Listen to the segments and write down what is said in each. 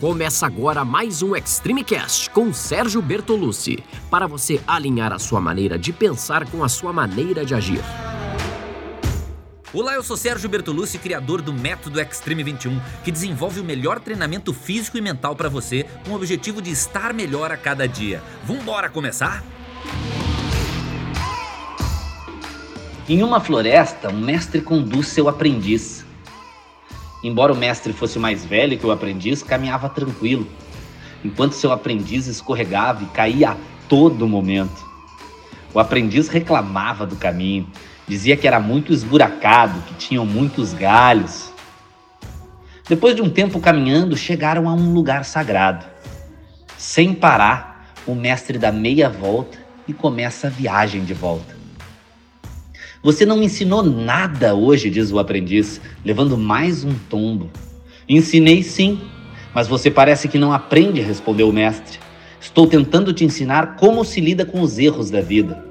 Começa agora mais um Extreme Cast com Sérgio Bertolucci, para você alinhar a sua maneira de pensar com a sua maneira de agir. Olá, eu sou Sérgio Bertolucci, criador do Método Extreme 21, que desenvolve o melhor treinamento físico e mental para você, com o objetivo de estar melhor a cada dia. Vambora começar? Em uma floresta, um mestre conduz seu aprendiz. Embora o mestre fosse mais velho que o aprendiz, caminhava tranquilo, enquanto seu aprendiz escorregava e caía a todo momento. O aprendiz reclamava do caminho, dizia que era muito esburacado, que tinham muitos galhos. Depois de um tempo caminhando, chegaram a um lugar sagrado. Sem parar, o mestre dá meia volta e começa a viagem de volta. Você não me ensinou nada hoje, diz o aprendiz, levando mais um tombo. Ensinei sim, mas você parece que não aprende, respondeu o mestre. Estou tentando te ensinar como se lida com os erros da vida.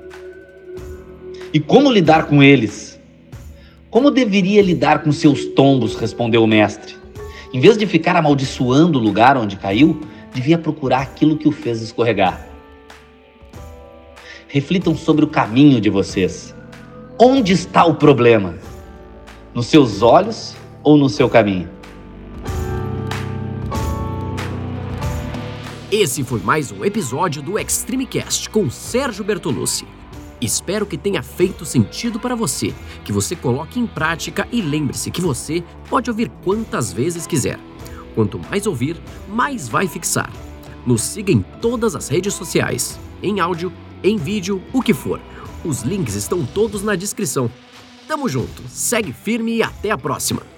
E como lidar com eles? Como deveria lidar com seus tombos? respondeu o mestre. Em vez de ficar amaldiçoando o lugar onde caiu, devia procurar aquilo que o fez escorregar. Reflitam sobre o caminho de vocês. Onde está o problema? Nos seus olhos ou no seu caminho? Esse foi mais um episódio do Extreme Cast com Sérgio Bertolucci. Espero que tenha feito sentido para você, que você coloque em prática e lembre-se que você pode ouvir quantas vezes quiser. Quanto mais ouvir, mais vai fixar. Nos siga em todas as redes sociais, em áudio, em vídeo, o que for os links estão todos na descrição. Tamo junto, segue firme e até a próxima!